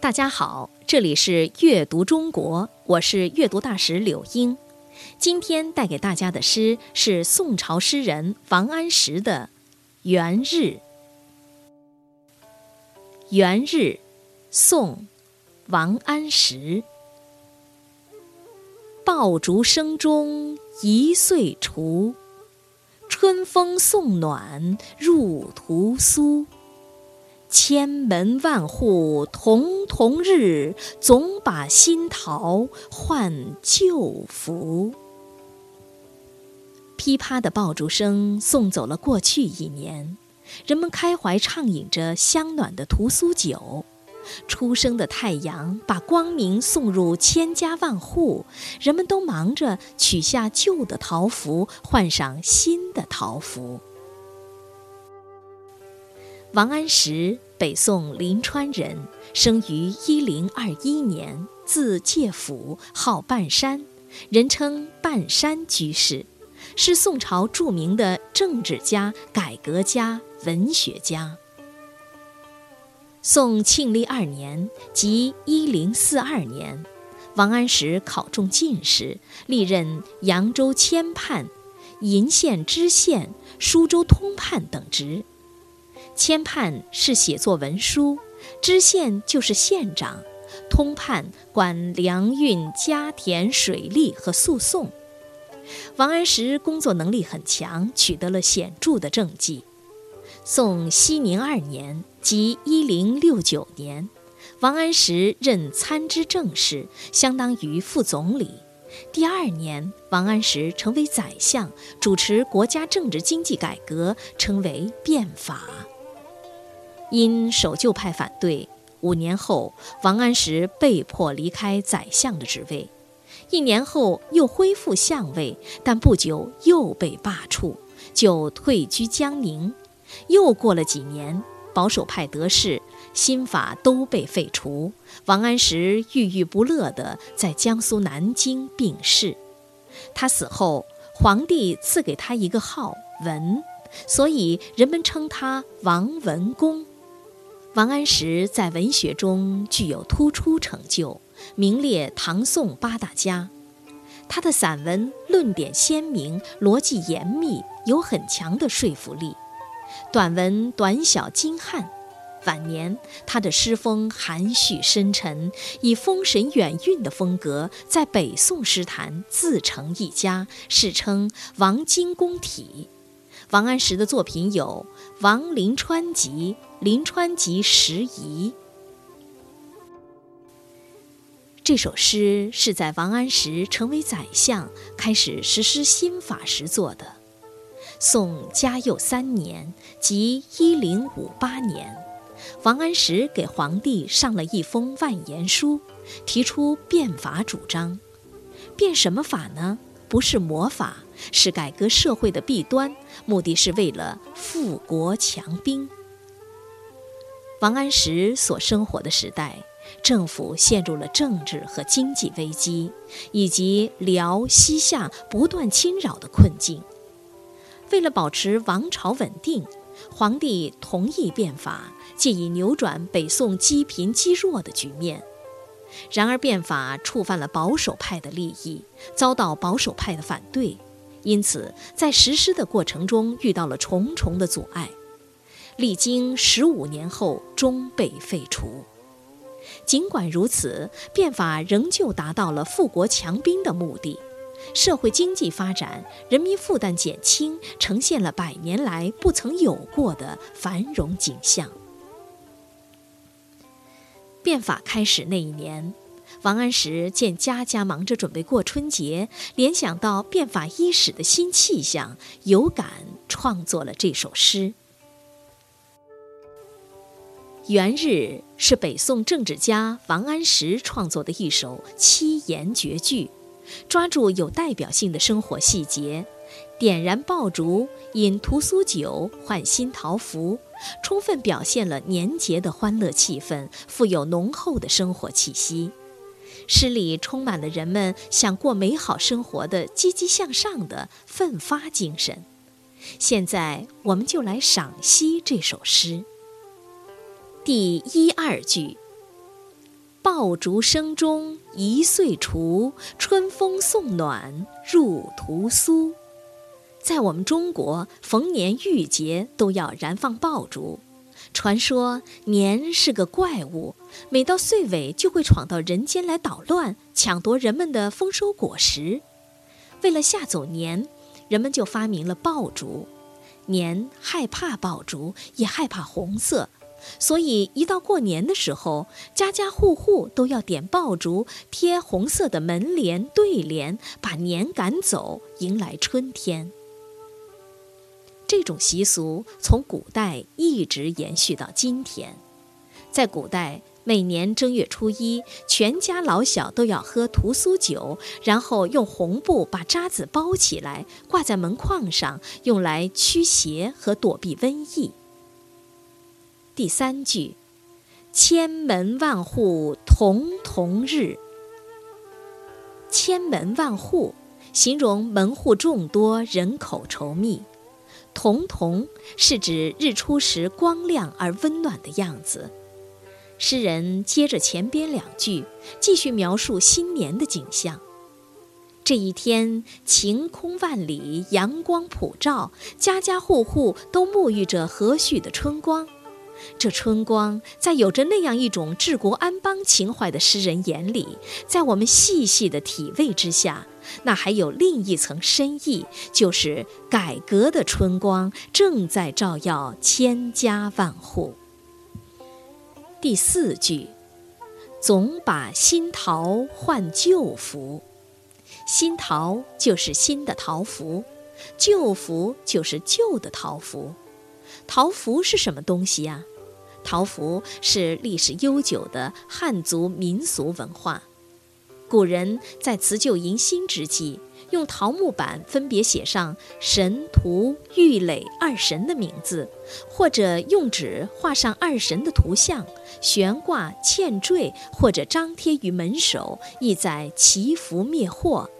大家好，这里是阅读中国，我是阅读大使柳英。今天带给大家的诗是宋朝诗人王安石的《元日》。《元日》，宋·王安石。爆竹声中一岁除，春风送暖入屠苏。千门万户曈曈日，总把新桃换旧符。噼啪的爆竹声送走了过去一年，人们开怀畅饮着香暖的屠苏酒。初升的太阳把光明送入千家万户，人们都忙着取下旧的桃符，换上新的桃符。王安石，北宋临川人，生于一零二一年，字介甫，号半山，人称半山居士，是宋朝著名的政治家、改革家、文学家。宋庆历二年，即一零四二年，王安石考中进士，历任扬州签判、鄞县知县、舒州通判等职。签判是写作文书，知县就是县长，通判管粮运、家田、水利和诉讼。王安石工作能力很强，取得了显著的政绩。宋熙宁二年，即一零六九年，王安石任参知政事，相当于副总理。第二年，王安石成为宰相，主持国家政治经济改革，称为变法。因守旧派反对，五年后，王安石被迫离开宰相的职位。一年后又恢复相位，但不久又被罢黜，就退居江宁。又过了几年，保守派得势，新法都被废除。王安石郁郁不乐地在江苏南京病逝。他死后，皇帝赐给他一个号文，所以人们称他王文公。王安石在文学中具有突出成就，名列唐宋八大家。他的散文论点鲜明，逻辑严密，有很强的说服力。短文短小精悍。晚年，他的诗风含蓄深沉，以风神远韵的风格，在北宋诗坛自成一家，世称“王经公体”。王安石的作品有《王临川集》《临川集拾遗》。这首诗是在王安石成为宰相、开始实施新法时作的。宋嘉佑三年，即一零五八年，王安石给皇帝上了一封万言书，提出变法主张。变什么法呢？不是魔法。是改革社会的弊端，目的是为了富国强兵。王安石所生活的时代，政府陷入了政治和经济危机，以及辽西夏不断侵扰的困境。为了保持王朝稳定，皇帝同意变法，借以扭转北宋积贫积弱的局面。然而，变法触犯了保守派的利益，遭到保守派的反对。因此，在实施的过程中遇到了重重的阻碍，历经十五年后终被废除。尽管如此，变法仍旧达到了富国强兵的目的，社会经济发展，人民负担减轻，呈现了百年来不曾有过的繁荣景象。变法开始那一年。王安石见家家忙着准备过春节，联想到变法伊始的新气象，有感创作了这首诗。《元日》是北宋政治家王安石创作的一首七言绝句，抓住有代表性的生活细节，点燃爆竹，饮屠苏酒，换新桃符，充分表现了年节的欢乐气氛，富有浓厚的生活气息。诗里充满了人们想过美好生活的积极向上的奋发精神。现在，我们就来赏析这首诗。第一二句：“爆竹声中一岁除，春风送暖入屠苏。在我们中国，逢年遇节都要燃放爆竹。传说年是个怪物，每到岁尾就会闯到人间来捣乱，抢夺人们的丰收果实。为了吓走年，人们就发明了爆竹。年害怕爆竹，也害怕红色。所以，一到过年的时候，家家户户都要点爆竹，贴红色的门帘、对联，把年赶走，迎来春天。这种习俗从古代一直延续到今天。在古代，每年正月初一，全家老小都要喝屠苏酒，然后用红布把渣子包起来，挂在门框上，用来驱邪和躲避瘟疫。第三句，千门万户曈曈日。千门万户，形容门户众多，人口稠密。曈曈是指日出时光亮而温暖的样子。诗人接着前边两句，继续描述新年的景象。这一天，晴空万里，阳光普照，家家户户都沐浴着和煦的春光。这春光，在有着那样一种治国安邦情怀的诗人眼里，在我们细细的体味之下，那还有另一层深意，就是改革的春光正在照耀千家万户。第四句，总把新桃换旧符，新桃就是新的桃符，旧符就是旧的桃符。桃符是什么东西呀？桃符是历史悠久的汉族民俗文化。古人在辞旧迎新之际，用桃木板分别写上神、荼、郁垒二神的名字，或者用纸画上二神的图像，悬挂、嵌缀或者张贴于门首，意在祈福灭祸。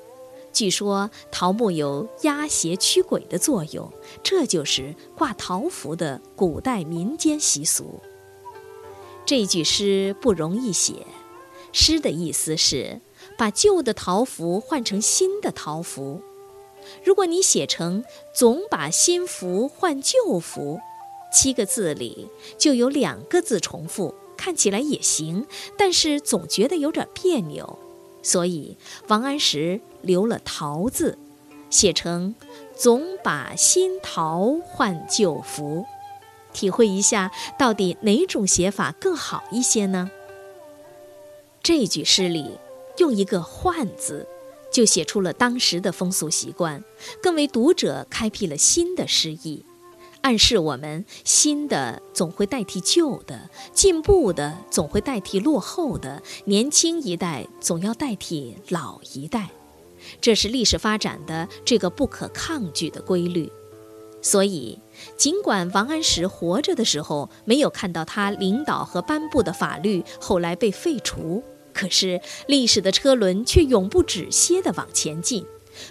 据说桃木有压邪驱鬼的作用，这就是挂桃符的古代民间习俗。这句诗不容易写，诗的意思是把旧的桃符换成新的桃符。如果你写成“总把新符换旧符”，七个字里就有两个字重复，看起来也行，但是总觉得有点别扭。所以王安石留了“桃”字，写成“总把新桃换旧符”，体会一下到底哪种写法更好一些呢？这句诗里用一个“换”字，就写出了当时的风俗习惯，更为读者开辟了新的诗意。暗示我们，新的总会代替旧的，进步的总会代替落后的，年轻一代总要代替老一代，这是历史发展的这个不可抗拒的规律。所以，尽管王安石活着的时候没有看到他领导和颁布的法律后来被废除，可是历史的车轮却永不止歇地往前进，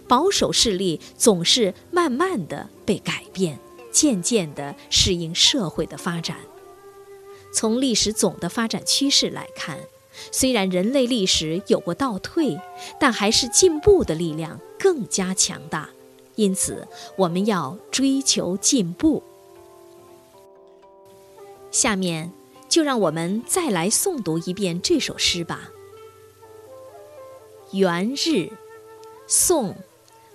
保守势力总是慢慢地被改变。渐渐地适应社会的发展。从历史总的发展趋势来看，虽然人类历史有过倒退，但还是进步的力量更加强大。因此，我们要追求进步。下面就让我们再来诵读一遍这首诗吧。《元日》，宋·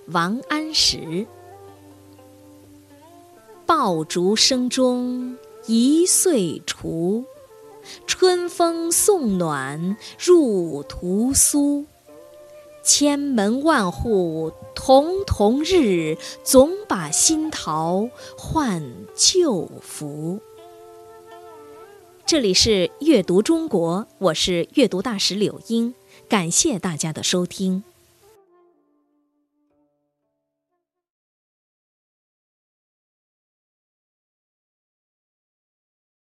王安石。爆竹声中一岁除，春风送暖入屠苏。千门万户曈曈日，总把新桃换旧符。这里是阅读中国，我是阅读大使柳英，感谢大家的收听。